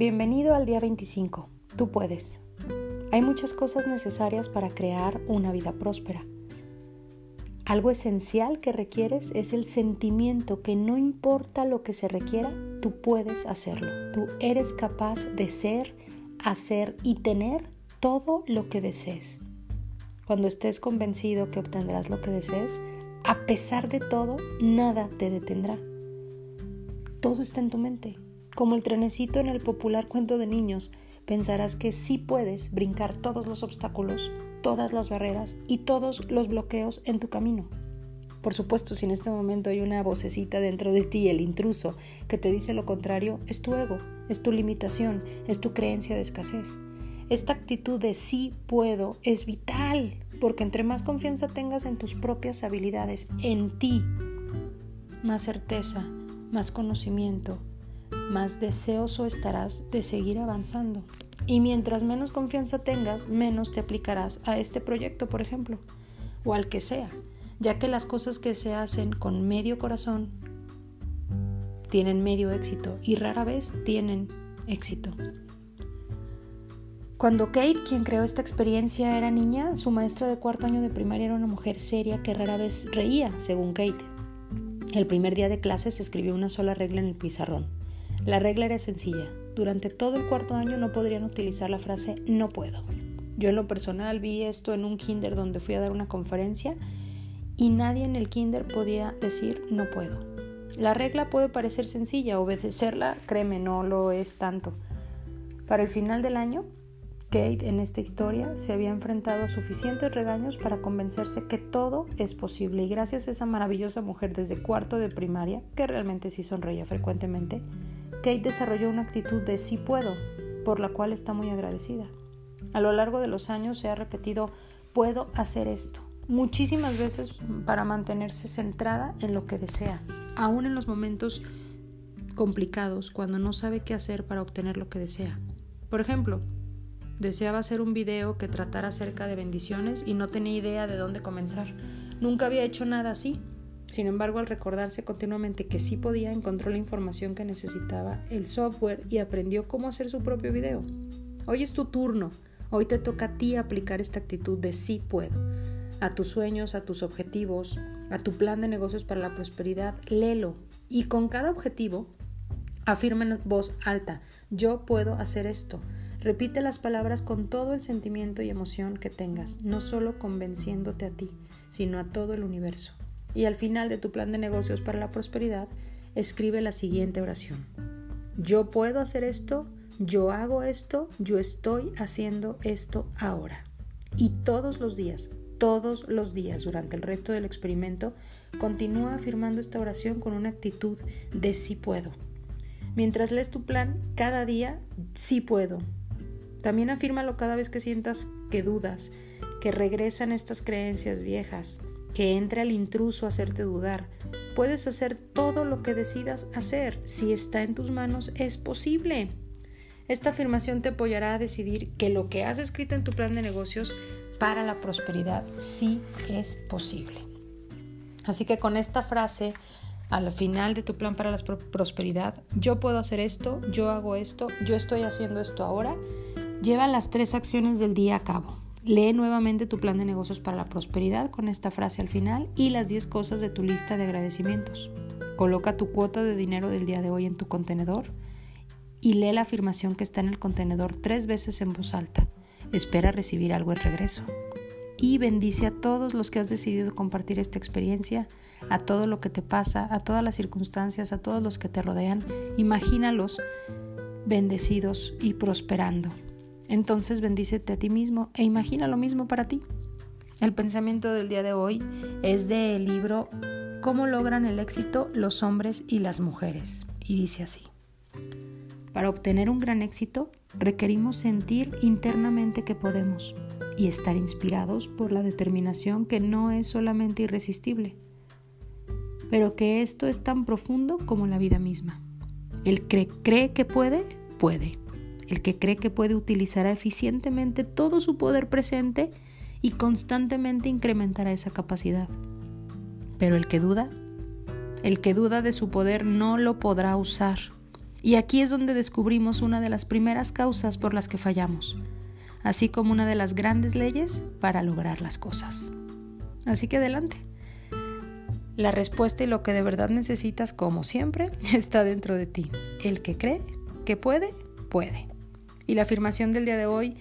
Bienvenido al día 25. Tú puedes. Hay muchas cosas necesarias para crear una vida próspera. Algo esencial que requieres es el sentimiento que no importa lo que se requiera, tú puedes hacerlo. Tú eres capaz de ser, hacer y tener todo lo que desees. Cuando estés convencido que obtendrás lo que desees, a pesar de todo, nada te detendrá. Todo está en tu mente. Como el trenecito en el popular cuento de niños, pensarás que sí puedes brincar todos los obstáculos, todas las barreras y todos los bloqueos en tu camino. Por supuesto, si en este momento hay una vocecita dentro de ti, el intruso, que te dice lo contrario, es tu ego, es tu limitación, es tu creencia de escasez. Esta actitud de sí puedo es vital, porque entre más confianza tengas en tus propias habilidades, en ti, más certeza, más conocimiento, más deseoso estarás de seguir avanzando. Y mientras menos confianza tengas, menos te aplicarás a este proyecto, por ejemplo, o al que sea, ya que las cosas que se hacen con medio corazón tienen medio éxito y rara vez tienen éxito. Cuando Kate, quien creó esta experiencia, era niña, su maestra de cuarto año de primaria era una mujer seria que rara vez reía, según Kate. El primer día de clases escribió una sola regla en el pizarrón. La regla era sencilla. Durante todo el cuarto año no podrían utilizar la frase no puedo. Yo en lo personal vi esto en un kinder donde fui a dar una conferencia y nadie en el kinder podía decir no puedo. La regla puede parecer sencilla, obedecerla, créeme, no lo es tanto. Para el final del año, Kate en esta historia se había enfrentado a suficientes regaños para convencerse que todo es posible y gracias a esa maravillosa mujer desde cuarto de primaria, que realmente sí sonreía frecuentemente, Kate desarrolló una actitud de sí puedo, por la cual está muy agradecida. A lo largo de los años se ha repetido puedo hacer esto muchísimas veces para mantenerse centrada en lo que desea, aún en los momentos complicados cuando no sabe qué hacer para obtener lo que desea. Por ejemplo, deseaba hacer un video que tratara acerca de bendiciones y no tenía idea de dónde comenzar. Nunca había hecho nada así, sin embargo, al recordarse continuamente que sí podía, encontró la información que necesitaba, el software y aprendió cómo hacer su propio video. Hoy es tu turno. Hoy te toca a ti aplicar esta actitud de sí puedo. A tus sueños, a tus objetivos, a tu plan de negocios para la prosperidad, léelo. Y con cada objetivo, afirma en voz alta, yo puedo hacer esto. Repite las palabras con todo el sentimiento y emoción que tengas, no solo convenciéndote a ti, sino a todo el universo. Y al final de tu plan de negocios para la prosperidad, escribe la siguiente oración. Yo puedo hacer esto, yo hago esto, yo estoy haciendo esto ahora. Y todos los días, todos los días durante el resto del experimento, continúa afirmando esta oración con una actitud de sí puedo. Mientras lees tu plan, cada día sí puedo. También afírmalo cada vez que sientas que dudas, que regresan estas creencias viejas, que entre al intruso a hacerte dudar. Puedes hacer todo lo que decidas hacer. Si está en tus manos, es posible. Esta afirmación te apoyará a decidir que lo que has escrito en tu plan de negocios para la prosperidad sí es posible. Así que con esta frase, al final de tu plan para la prosperidad, yo puedo hacer esto, yo hago esto, yo estoy haciendo esto ahora, lleva las tres acciones del día a cabo. Lee nuevamente tu plan de negocios para la prosperidad con esta frase al final y las 10 cosas de tu lista de agradecimientos. Coloca tu cuota de dinero del día de hoy en tu contenedor y lee la afirmación que está en el contenedor tres veces en voz alta. Espera recibir algo en regreso. Y bendice a todos los que has decidido compartir esta experiencia, a todo lo que te pasa, a todas las circunstancias, a todos los que te rodean. Imagínalos bendecidos y prosperando. Entonces bendícete a ti mismo e imagina lo mismo para ti. El pensamiento del día de hoy es del libro Cómo logran el éxito los hombres y las mujeres. Y dice así. Para obtener un gran éxito requerimos sentir internamente que podemos y estar inspirados por la determinación que no es solamente irresistible, pero que esto es tan profundo como la vida misma. El que cree que puede, puede. El que cree que puede utilizará eficientemente todo su poder presente y constantemente incrementará esa capacidad. Pero el que duda, el que duda de su poder no lo podrá usar. Y aquí es donde descubrimos una de las primeras causas por las que fallamos, así como una de las grandes leyes para lograr las cosas. Así que adelante. La respuesta y lo que de verdad necesitas, como siempre, está dentro de ti. El que cree que puede, puede. Y la afirmación del día de hoy,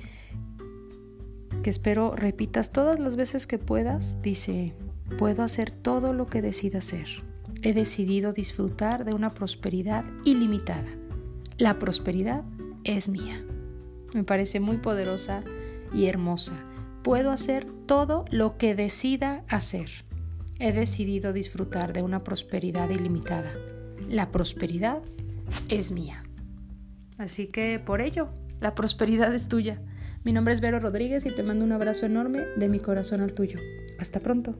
que espero repitas todas las veces que puedas, dice, puedo hacer todo lo que decida hacer. He decidido disfrutar de una prosperidad ilimitada. La prosperidad es mía. Me parece muy poderosa y hermosa. Puedo hacer todo lo que decida hacer. He decidido disfrutar de una prosperidad ilimitada. La prosperidad es mía. Así que por ello, la prosperidad es tuya. Mi nombre es Vero Rodríguez y te mando un abrazo enorme de mi corazón al tuyo. Hasta pronto.